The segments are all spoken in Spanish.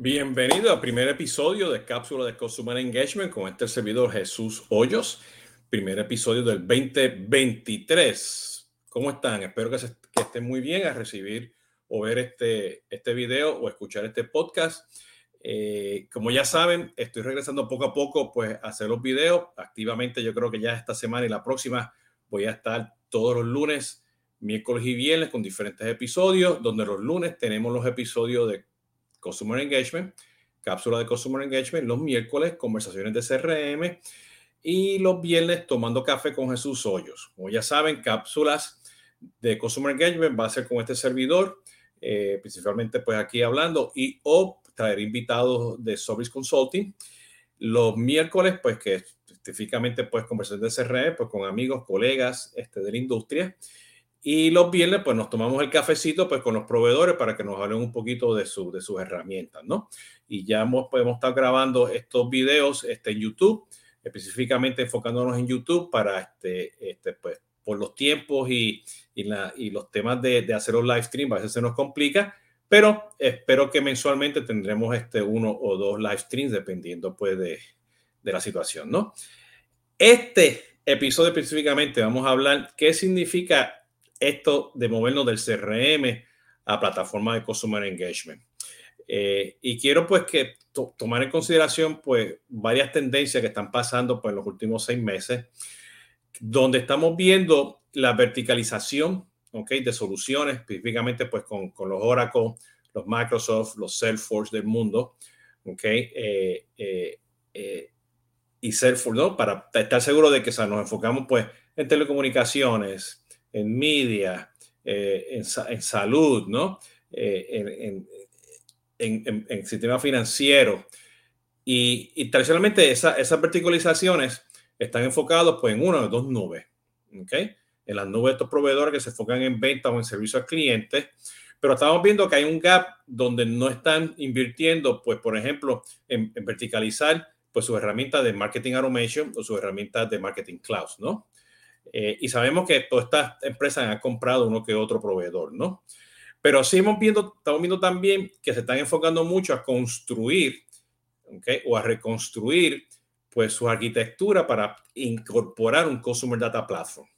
Bienvenido al primer episodio de Cápsula de Consumer Engagement con este servidor Jesús Hoyos. Primer episodio del 2023. ¿Cómo están? Espero que, estén muy bien a recibir o ver este, este video o escuchar este podcast. Eh, como ya saben, estoy regresando poco a poco pues, a hacer los videos activamente. Yo creo que ya esta semana y la próxima voy a estar todos los lunes, miércoles y viernes con diferentes episodios, donde los lunes tenemos los episodios de Customer Engagement, cápsula de Customer Engagement, los miércoles conversaciones de CRM y los viernes tomando café con Jesús Hoyos. Como ya saben, cápsulas de Customer Engagement va a ser con este servidor, eh, principalmente pues aquí hablando y o traer invitados de Service Consulting. Los miércoles, pues que específicamente pues conversaciones de CRM, pues con amigos, colegas este, de la industria. Y los viernes, pues nos tomamos el cafecito pues, con los proveedores para que nos hablen un poquito de, su, de sus herramientas, ¿no? Y ya hemos, podemos estar grabando estos videos este, en YouTube, específicamente enfocándonos en YouTube para, este, este, pues, por los tiempos y, y, la, y los temas de, de, hacer los live stream, a veces se nos complica, pero espero que mensualmente tendremos este uno o dos live streams, dependiendo pues de, de la situación, ¿no? Este episodio específicamente vamos a hablar qué significa esto de movernos del CRM a plataforma de Customer Engagement. Eh, y quiero pues que tomar en consideración pues varias tendencias que están pasando pues en los últimos seis meses, donde estamos viendo la verticalización okay, de soluciones, específicamente pues con, con, los Oracle, los Microsoft, los Salesforce del mundo, okay, eh, eh, y Salesforce, ¿no? Para estar seguro de que o nos enfocamos pues en telecomunicaciones, en media, eh, en, salud, ¿no? Eh, en, en, sistema financiero. Y, y tradicionalmente esas verticalizaciones están enfocadas pues, en una o dos nubes. ¿okay? En las nubes de estos proveedores que se enfocan en venta o en servicio al cliente. Pero estamos viendo que hay un gap donde no están invirtiendo, pues, por ejemplo, en, verticalizar pues, sus herramientas de marketing automation o sus herramientas de marketing cloud, ¿no? Eh, y sabemos que todas estas empresas han comprado uno que otro proveedor, ¿no? Pero sí hemos viendo, estamos viendo también que se están enfocando mucho a construir o a reconstruir pues su arquitectura para incorporar un Customer Data Platform.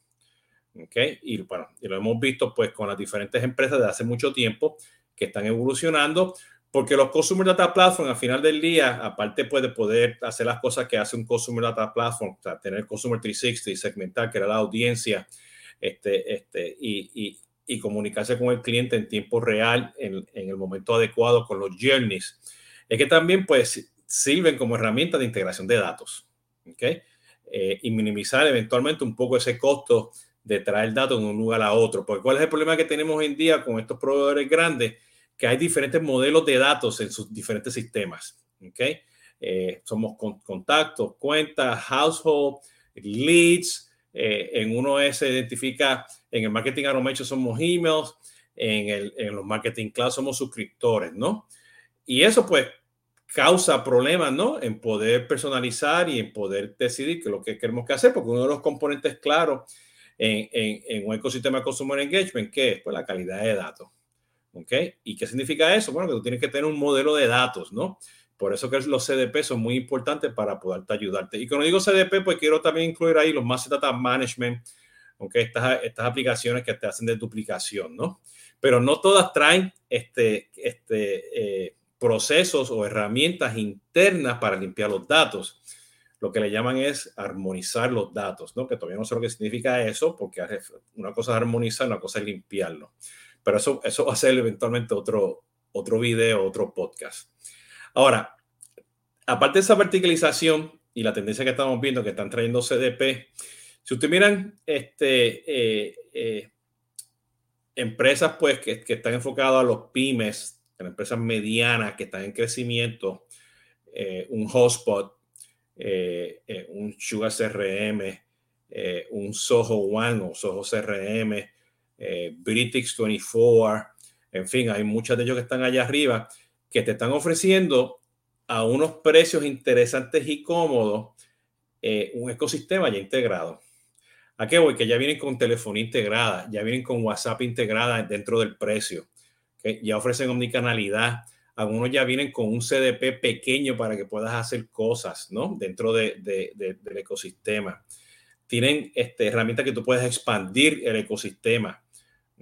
¿okay? Y, bueno, y lo hemos visto pues con las diferentes empresas de hace mucho tiempo que están evolucionando porque los Customer Data Platform, al final del día, aparte pues, de poder hacer las cosas que hace un Customer Data Platform, o sea, tener Customer 360 y segmentar, era la audiencia, este, este, y, y, y, comunicarse con el cliente en tiempo real, en, en, el momento adecuado, con los journeys, es que también pues sirven como herramienta de integración de datos, ¿ok? Eh, y minimizar eventualmente un poco ese costo de traer datos de un lugar a otro. Porque ¿cuál es el problema que tenemos hoy en día con estos proveedores grandes? Que hay diferentes modelos de datos en sus diferentes sistemas. ¿okay? Eh, somos con, contactos, cuentas, household, leads. Eh, en uno se identifica, en el marketing automation somos emails, en, el, en los marketing cloud somos suscriptores, ¿no? Y eso pues causa problemas, ¿no? En poder personalizar y en poder decidir qué es lo que queremos que hacer, porque uno de los componentes claros en, en, en un ecosistema de Consumer Engagement, que es pues, la calidad de datos. ¿Ok? ¿Y qué significa eso? Bueno, que tú tienes que tener un modelo de datos, ¿no? Por eso que los CDP son muy importantes para poderte ayudarte. Y cuando digo CDP, pues quiero también incluir ahí los Master Data Management, ¿ok? Estas, estas aplicaciones que te hacen de duplicación, ¿no? Pero no todas traen este, este, eh, procesos o herramientas internas para limpiar los datos. Lo que le llaman es armonizar los datos, ¿no? Que todavía no sé lo que significa eso, porque una cosa es armonizar, una cosa es limpiarlo. Pero eso, eso va a ser eventualmente otro, otro video, otro podcast. Ahora, aparte de esa verticalización y la tendencia que estamos viendo que están trayendo CDP, si ustedes miran este, eh, eh, empresas pues que, que, están enfocadas a los pymes, en empresas medianas que están en crecimiento, eh, un Hotspot, un Sugar CRM, un Soho One o Soho CRM, eh, British 24, en fin, hay muchos de ellos que están allá arriba que te están ofreciendo a unos precios interesantes y cómodos eh, un ecosistema ya integrado. ¿A qué voy? Que ya vienen con telefonía integrada, ya vienen con WhatsApp integrada dentro del precio, que ya ofrecen omnicanalidad, algunos ya vienen con un CDP pequeño para que puedas hacer cosas, ¿no? Dentro de, del ecosistema. Tienen este, herramientas que tú puedes expandir el ecosistema.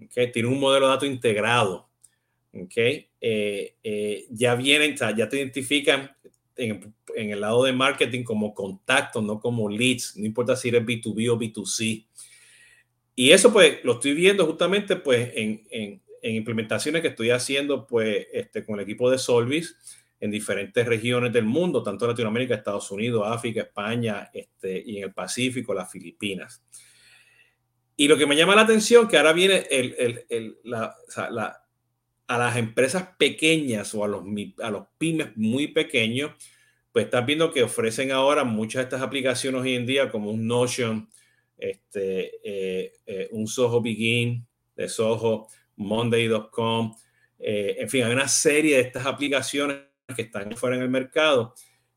¿Okay? Tienen un modelo de datos integrado. ¿okay? Eh, eh, ya vienen, ya te identifican en, el lado de marketing como contacto, no como leads. No importa si eres B2B o B2C. Y eso pues lo estoy viendo justamente pues en implementaciones que estoy haciendo pues este, con el equipo de Solvis en diferentes regiones del mundo, tanto Latinoamérica, Estados Unidos, África, España este, y en el Pacífico, las Filipinas. Y lo que me llama la atención, que ahora viene a las empresas pequeñas o a los, a los pymes muy pequeños, pues estás viendo que ofrecen ahora muchas de estas aplicaciones hoy en día, como un Notion, este, eh, eh, un Soho Begin de Soho, Monday.com, eh, en fin, hay una serie de estas aplicaciones que están fuera en el mercado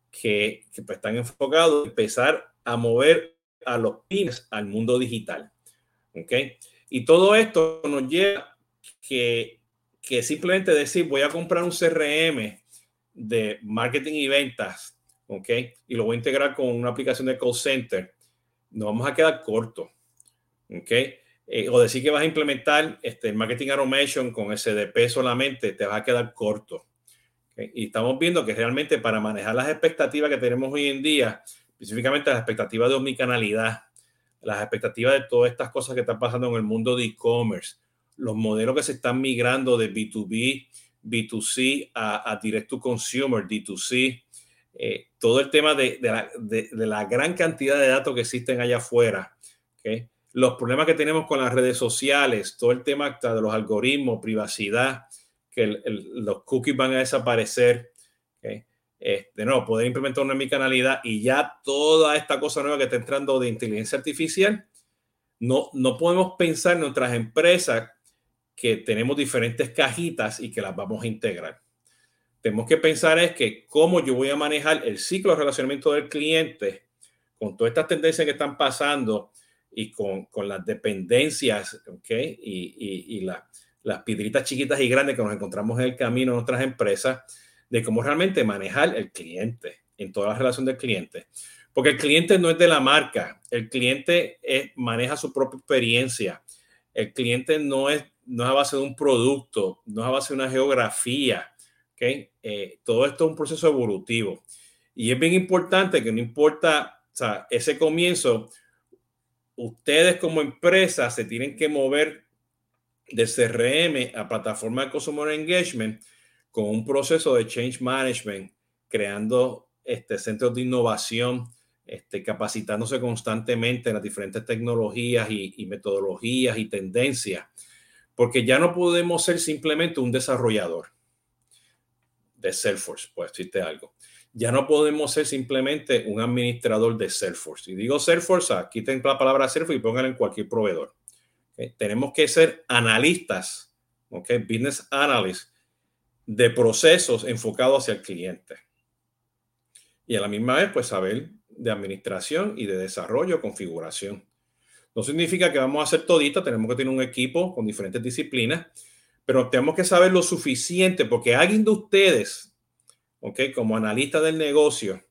que, pues, están enfocados en empezar a mover a los pymes al mundo digital. ¿Ok? Y todo esto nos lleva que, que simplemente decir voy a comprar un CRM de marketing y ventas, ¿ok? Y lo voy a integrar con una aplicación de call center. Nos vamos a quedar corto, ¿ok? Eh, o decir que vas a implementar este, marketing automation con SDP solamente, te vas a quedar corto. Y estamos viendo que realmente para manejar las expectativas que tenemos hoy en día, específicamente las expectativas de omnicanalidad, las expectativas de todas estas cosas que están pasando en el mundo de e-commerce, los modelos que se están migrando de B2B, B2C a, direct to consumer, D2C, eh, todo el tema de, la, gran cantidad de datos que existen allá afuera. los problemas que tenemos con las redes sociales, todo el tema de los algoritmos, privacidad, que los cookies van a desaparecer. ¿Okay? Este, no, poder implementar una canalidad y ya toda esta cosa nueva que está entrando de inteligencia artificial, no, no podemos pensar en nuestras empresas que tenemos diferentes cajitas y que las vamos a integrar. Tenemos que pensar es que cómo yo voy a manejar el ciclo de relacionamiento del cliente con todas estas tendencias que están pasando y con, con las dependencias, ¿ok? Y, y, y la, las piedritas chiquitas y grandes que nos encontramos en el camino en nuestras empresas, de cómo realmente manejar el cliente en toda la relación del cliente. Porque el cliente no es de la marca, el cliente maneja su propia experiencia, el cliente no es, no es a base de un producto, no es a base de una geografía. Eh, todo esto es un proceso evolutivo. Y es bien importante que no importa, o sea, ese comienzo, ustedes como empresa se tienen que mover de CRM a plataforma de Customer Engagement con un proceso de change management, creando este, centros de innovación, este, capacitándose constantemente en las diferentes tecnologías y, y metodologías y tendencias, porque ya no podemos ser simplemente un desarrollador de Salesforce, pues decirte algo ya no podemos ser simplemente un administrador de Salesforce. Y digo Salesforce, quiten la palabra Salesforce y pongan en cualquier proveedor. Tenemos que ser analistas, ¿okay? business analysts de procesos enfocados hacia el cliente. Y a la misma vez, pues saber de administración y de desarrollo, configuración. No significa que vamos a hacer todita, tenemos que tener un equipo con diferentes disciplinas, pero tenemos que saber lo suficiente porque alguien de ustedes ¿ok? Como analista del negocio,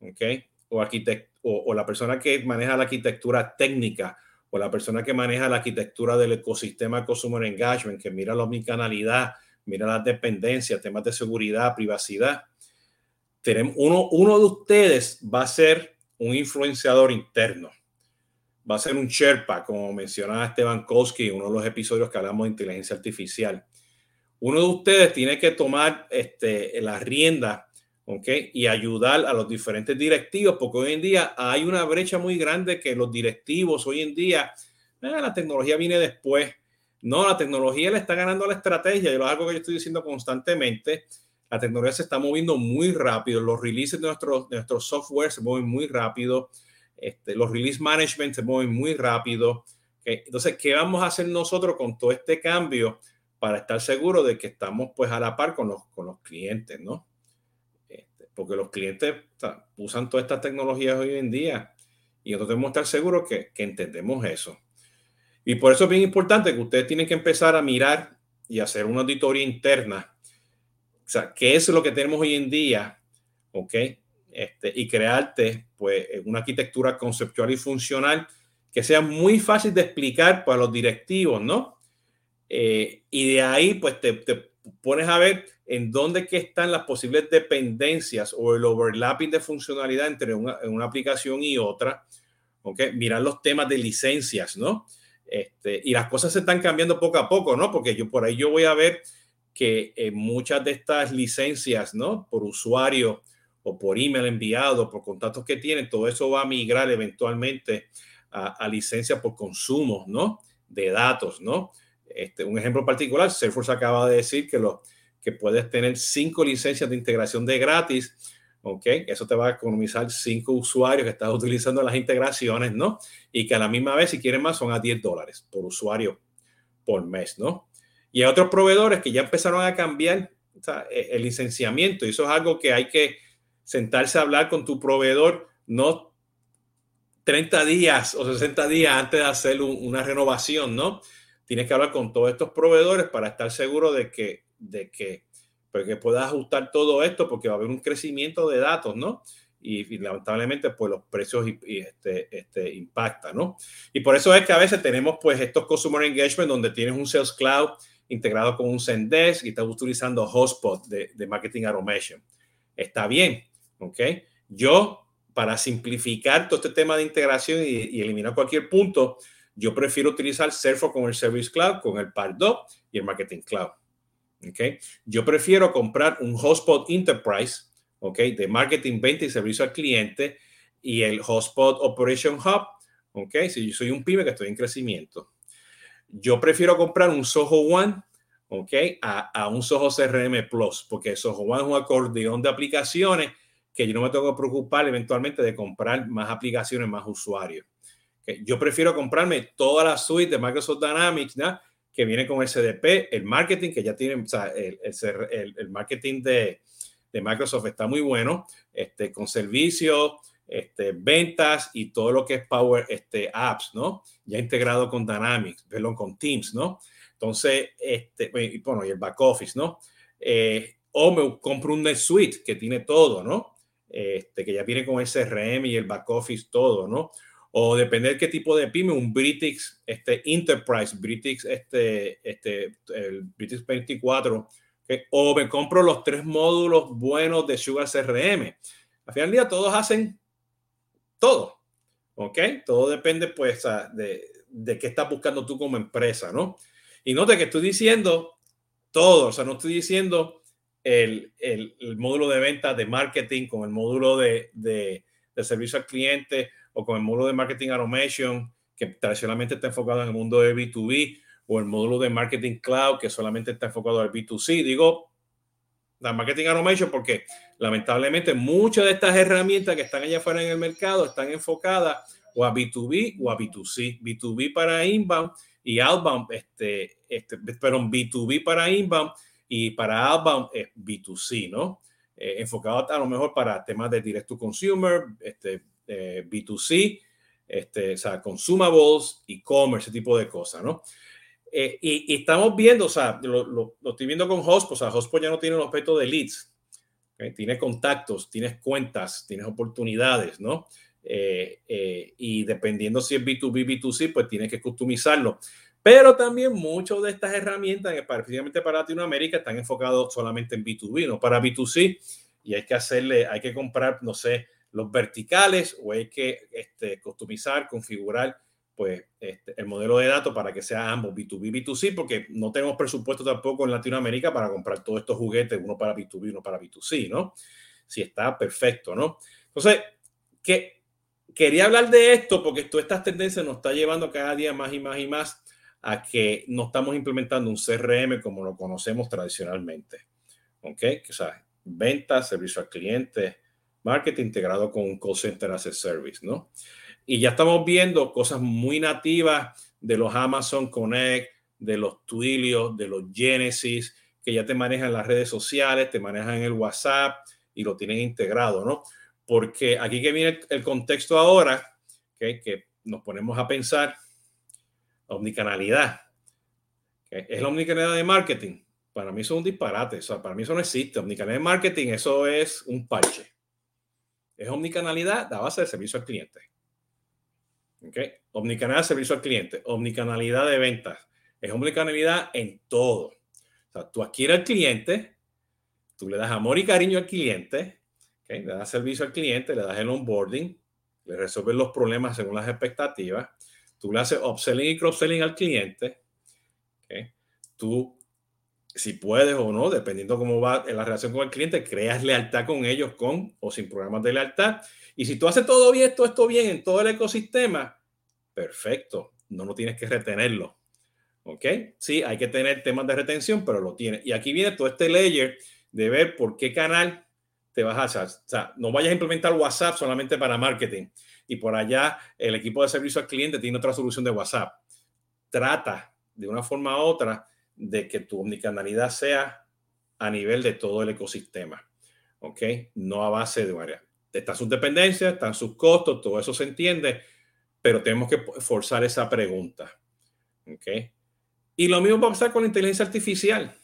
¿ok? O, arquitecto, o, la persona que maneja la arquitectura técnica o la persona que maneja la arquitectura del ecosistema Consumer Engagement, que mira la omnicanalidad, mira las dependencias, temas de seguridad, privacidad. Tenemos, uno, uno de ustedes va a ser un influenciador interno. Va a ser un Sherpa, como mencionaba Esteban Koski en uno de los episodios que hablamos de inteligencia artificial uno de ustedes tiene que tomar este, la rienda ¿okay? y ayudar a los diferentes directivos, porque hoy en día hay una brecha muy grande que los directivos hoy en día, eh, la tecnología viene después. No, la tecnología le está ganando la estrategia, y es algo que yo estoy diciendo constantemente. La tecnología se está moviendo muy rápido, los releases de nuestro, de nuestro software se mueven muy rápido, este, los release management se mueven muy rápido. Entonces, ¿qué vamos a hacer nosotros con todo este cambio? para estar seguro de que estamos pues a la par con los, con los clientes, ¿no? Este, porque los clientes usan todas estas tecnologías hoy en día y nosotros debemos estar seguros que, que entendemos eso. Y por eso es bien importante que ustedes tienen que empezar a mirar y hacer una auditoría interna sea, ¿qué es lo que tenemos hoy en día? ¿Ok? Este, y crearte pues una arquitectura conceptual y funcional que sea muy fácil de explicar para los directivos, ¿no? Eh, y de ahí pues te, te, pones a ver en dónde que están las posibles dependencias o el overlapping de funcionalidad entre una, una aplicación y otra. ¿Ok? Mirar los temas de licencias, ¿no? Este, y las cosas se están cambiando poco a poco, ¿no? Porque yo por ahí yo voy a ver que eh, muchas de estas licencias, ¿no? Por usuario o por email enviado, por contactos que tienen, todo eso va a migrar eventualmente a, a licencia por consumo, ¿no? De datos, ¿no? Este, un ejemplo particular, Salesforce acaba de decir que, lo, que puedes tener cinco licencias de integración de gratis, ¿ok? Eso te va a economizar cinco usuarios que estás utilizando las integraciones, ¿no? Y que a la misma vez, si quieren más, son a 10 dólares por usuario por mes, ¿no? Y hay otros proveedores que ya empezaron a cambiar e, el licenciamiento y eso es algo que hay que sentarse a hablar con tu proveedor, no 30 días o 60 días antes de hacer una renovación, ¿no? Tienes que hablar con todos estos proveedores para estar seguro de que, de que, pues que puedas ajustar todo esto porque va a haber un crecimiento de datos, ¿no? Y, lamentablemente pues los precios y, este, este, impactan, ¿no? Y por eso es que a veces tenemos pues estos Customer Engagement donde tienes un Sales Cloud integrado con un Zendesk y estás utilizando Hotspot de, de Marketing Automation. Está bien, ¿ok? Yo, para simplificar todo este tema de integración y, y eliminar cualquier punto, yo prefiero utilizar Salesforce con el Service Cloud, con el Pardot y el Marketing Cloud. ¿Okay? Yo prefiero comprar un Hotspot Enterprise ¿okay? de marketing, venta y servicio al cliente y el Hotspot Operation Hub. ¿okay? Si yo soy un pyme que estoy en crecimiento. Yo prefiero comprar un Soho One a, a un Soho CRM Plus, porque Soho One es un acordeón de aplicaciones que yo no me tengo que preocupar eventualmente de comprar más aplicaciones, más usuarios. Yo prefiero comprarme toda la suite de Microsoft Dynamics, ¿no? Que viene con el CDP, el marketing, que ya tiene, o sea, el, el, el, marketing de, de, Microsoft está muy bueno, este, con servicios, este, ventas y todo lo que es Power este, Apps, ¿no? Ya integrado con Dynamics, perdón, con Teams, ¿no? Entonces, este, bueno, y el back office, ¿no? Eh, o me compro un NetSuite que tiene todo, ¿no? Este, que ya viene con el CRM y el back office, todo, ¿no? O depende de qué tipo de pyme, un British este, Enterprise, British, este, este, el British 24, o me compro los tres módulos buenos de Sugar CRM. Al final día todos hacen todo, ¿ok? Todo depende pues de, de qué estás buscando tú como empresa, ¿no? Y note que estoy diciendo todo, o sea, no estoy diciendo el, el, el módulo de venta de marketing con el módulo de, de servicio al cliente o con el módulo de marketing automation, que tradicionalmente está enfocado en el mundo de B2B, o el módulo de marketing cloud, que solamente está enfocado al B2C. Digo, la marketing automation porque lamentablemente muchas de estas herramientas que están allá afuera en el mercado están enfocadas o a B2B o a B2C. B2B para inbound y outbound, este, este, perdón, B2B para inbound y para outbound es B2C, ¿no? Eh, enfocado a lo mejor para temas de direct to consumer, este, eh, B2C, este, o sea, consumables, e-commerce, ese tipo de cosas, ¿no? Eh, y, estamos viendo, o sea, lo, estoy viendo con Hotspot, o sea, Hotspot ya no tiene el objeto de leads, ¿okay? tienes contactos, tienes cuentas, tienes oportunidades, ¿no? Eh, y dependiendo si es B2B, B2C, pues tienes que customizarlo. Pero también muchas de estas herramientas, específicamente para Latinoamérica, están enfocados solamente en B2B, no para B2C. Y hay que hacerle, hay que comprar, no sé, los verticales o hay que este, customizar, configurar pues, este, el modelo de datos para que sea ambos B2B, B2C, porque no tenemos presupuesto tampoco en Latinoamérica para comprar todos estos juguetes, uno para B2B, uno para B2C, ¿no? Si está perfecto, ¿no? Entonces, que quería hablar de esto porque todas estas tendencias nos está llevando cada día más y más y más a que no estamos implementando un CRM como lo conocemos tradicionalmente. ¿Ok? O sea, ventas, servicio al cliente, marketing integrado con un call center as a service, ¿no? Y ya estamos viendo cosas muy nativas de los Amazon Connect, de los Twilio, de los Genesis, que ya te manejan las redes sociales, te manejan el WhatsApp y lo tienen integrado, ¿no? Porque aquí que viene el contexto ahora, que nos ponemos a pensar, omnicanalidad. ¿Es la omnicanalidad de marketing? para mí eso es un disparate. O sea, para mí eso no existe. Omnicanal marketing, eso es un parche. Es omnicanalidad a base de servicio al cliente. ¿Ok? Omnicanal de servicio al cliente. Omnicanalidad de ventas. Es omnicanalidad en todo. O sea, tú adquieres al cliente, tú le das amor y cariño al cliente, le das servicio al cliente, le das el onboarding, le resuelves los problemas según las expectativas, tú le haces upselling y cross-selling al cliente, tú, si puedes o no, dependiendo cómo va la relación con el cliente, creas lealtad con ellos con o sin programas de lealtad. Y si tú haces todo bien, todo esto bien en todo el ecosistema, perfecto, no lo tienes que retenerlo. ¿Ok? Sí, hay que tener temas de retención, pero lo tiene. Y aquí viene todo este layer de ver por qué canal te vas a hacer. O sea, no vayas a implementar WhatsApp solamente para marketing y por allá el equipo de servicio al cliente tiene otra solución de WhatsApp. Trata de una forma u otra de que tu omnicanalidad sea a nivel de todo el ecosistema. ¿Ok? No a base de varias. Están sus dependencias, están sus costos, todo eso se entiende, pero tenemos que forzar esa pregunta. ¿Ok? Y lo mismo va a pasar con la inteligencia artificial.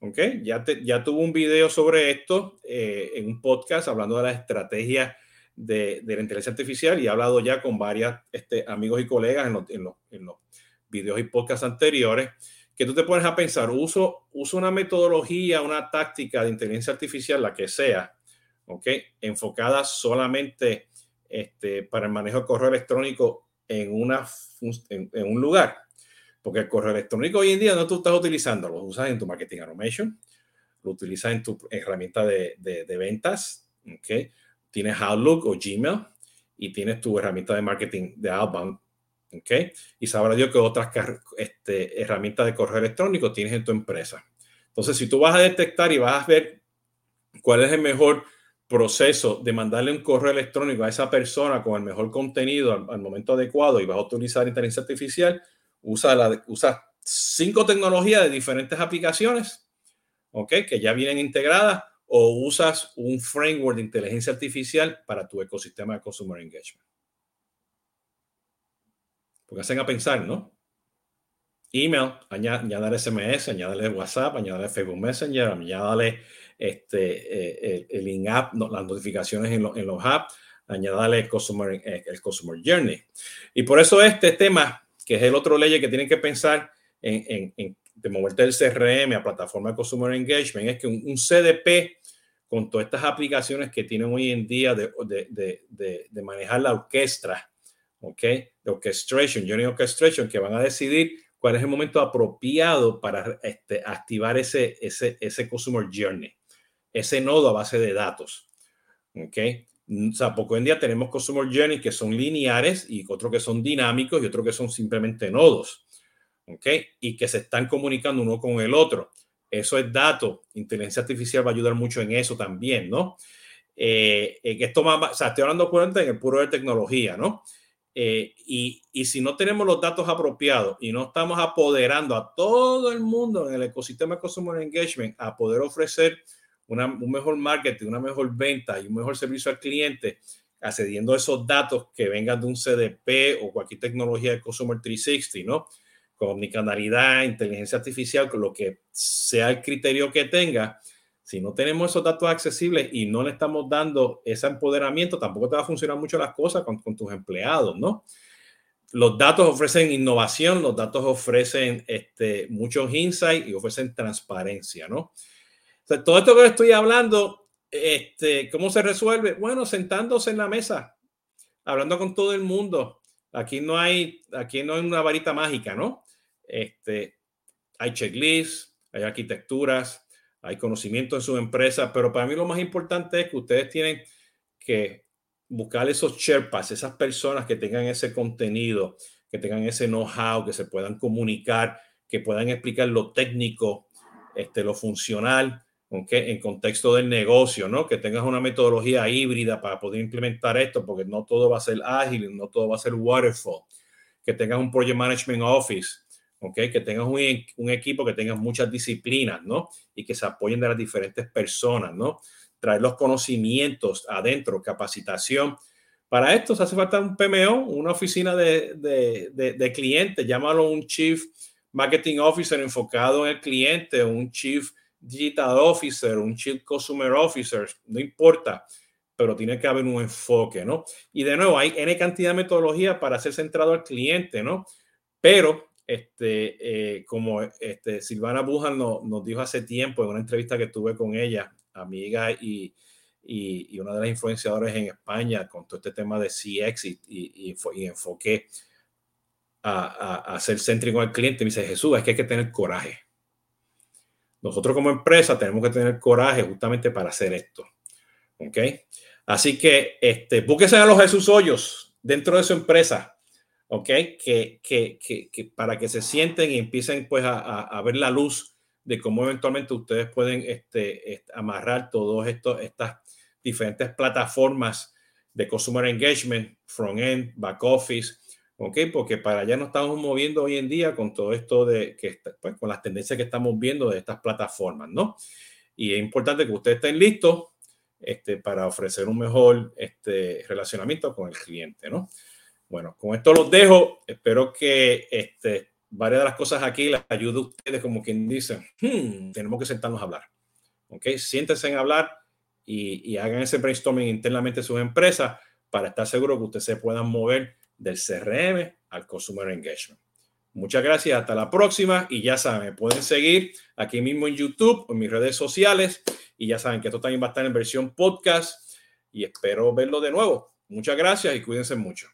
¿Ok? Ya, ya tuvo un video sobre esto eh, en un podcast hablando de la estrategia de, la inteligencia artificial y he hablado ya con varios este, amigos y colegas en, los, en los videos y podcasts anteriores que tú te pones a pensar, uso, uso una metodología, una táctica de inteligencia artificial, la que sea, ¿ok? Enfocada solamente este, para el manejo de correo electrónico en, una, en, en, un lugar. Porque el correo electrónico hoy en día no tú estás utilizando, lo usas en tu marketing automation, lo utilizas en tu herramienta de, de, de ventas, ¿ok? Tienes Outlook o Gmail y tienes tu herramienta de marketing de outbound ¿ok? Y sabrá Dios que otras este, herramientas de correo electrónico tienes en tu empresa. Entonces, si tú vas a detectar y vas a ver cuál es el mejor proceso de mandarle un correo electrónico a esa persona con el mejor contenido al, momento adecuado y vas a utilizar inteligencia artificial, usa, usa cinco tecnologías de diferentes aplicaciones, ¿ok? Que ya vienen integradas o usas un framework de inteligencia artificial para tu ecosistema de Consumer Engagement. Porque hacen a pensar, ¿no? Email, añadirle SMS, añadirle WhatsApp, añadirle Facebook Messenger, añadirle este, eh, el, in-app, las notificaciones en, en, los apps, añadirle el customer, eh, el customer Journey. Y por eso este tema, que es el otro ley que tienen que pensar en, en, de moverte del CRM a plataforma de Consumer Engagement, es que un, CDP con todas estas aplicaciones que tienen hoy en día de, de, de, de manejar la orquesta ¿ok? De orchestration, journey orchestration, que van a decidir cuál es el momento apropiado para este, activar ese, ese, ese customer journey, ese nodo a base de datos, ¿ok? O sea, hoy en día tenemos customer journey que son lineares y otros que son dinámicos y otros que son simplemente nodos, ¿ok? Y que se están comunicando uno con el otro. Eso es dato. Inteligencia artificial va a ayudar mucho en eso también, ¿no? Eh, que esto más, o sea, estoy hablando cuenta en el puro de tecnología, ¿no? Eh, y, y, si no tenemos los datos apropiados y no estamos apoderando a todo el mundo en el ecosistema de Consumer Engagement a poder ofrecer una, un mejor marketing, una mejor venta y un mejor servicio al cliente, accediendo a esos datos que vengan de un CDP o cualquier tecnología de Consumer 360, ¿no? Con omnicanalidad, inteligencia artificial, con lo que sea el criterio que tenga, si no tenemos esos datos accesibles y no le estamos dando ese empoderamiento, tampoco te va a funcionar mucho las cosas con, tus empleados, ¿no? Los datos ofrecen innovación, los datos ofrecen este, muchos insights y ofrecen transparencia, ¿no? todo esto que estoy hablando, este, ¿cómo se resuelve? Bueno, sentándose en la mesa, hablando con todo el mundo. Aquí no hay, aquí no hay una varita mágica, ¿no? Este, hay checklists, hay arquitecturas, hay conocimiento en su empresa, pero para mí lo más importante es que ustedes tienen que buscar esos Sherpas, esas personas que tengan ese contenido, que tengan ese know-how, que se puedan comunicar, que puedan explicar lo técnico, este, lo funcional, aunque en contexto del negocio, ¿no? Que tengas una metodología híbrida para poder implementar esto, porque no todo va a ser ágil, no todo va a ser waterfall. Que tengas un Project Management Office, que tengas un, equipo que tenga muchas disciplinas, ¿no? Y que se apoyen de las diferentes personas, ¿no? Traer los conocimientos adentro, capacitación. Para esto se hace falta un PMO, una oficina de, de, de, clientes, llámalo un Chief marketing officer enfocado en el cliente, un chief digital officer, un chief customer officer, no importa, pero tiene que haber un enfoque, ¿no? Y de nuevo, hay N cantidad de metodología para ser centrado al cliente, ¿no? Pero, este, eh, como este, Silvana Bujan nos dijo hace tiempo en una entrevista que tuve con ella, amiga y, y, una de las influenciadoras en España con todo este tema de CX y, y, y enfoque a, a, ser céntrico al cliente, me dice Jesús, es que hay que tener coraje. Nosotros como empresa tenemos que tener coraje justamente para hacer esto. ¿Ok? Así que este, búsquese a los Jesús Hoyos dentro de su empresa, ¿ok? Que, que, que, para que se sienten y empiecen pues a, a, ver la luz de cómo eventualmente ustedes pueden este, amarrar todas estas diferentes plataformas de consumer engagement, front end, back office, ¿ok? Porque para allá nos estamos moviendo hoy en día con todo esto de que, pues, con las tendencias que estamos viendo de estas plataformas, ¿no? Y es importante que ustedes estén listos este, para ofrecer un mejor este, relacionamiento con el cliente, ¿no? Bueno, con esto los dejo. Espero que este, varias de las cosas aquí les ayude a ustedes, como quien dice, hmm, tenemos que sentarnos a hablar. ¿Ok? Siéntense en hablar y, y, hagan ese brainstorming internamente en sus empresas para estar seguro que ustedes se puedan mover del CRM al Consumer Engagement. Muchas gracias, hasta la próxima y ya saben, pueden seguir aquí mismo en YouTube o en mis redes sociales y ya saben que esto también va a estar en versión podcast y espero verlo de nuevo. Muchas gracias y cuídense mucho.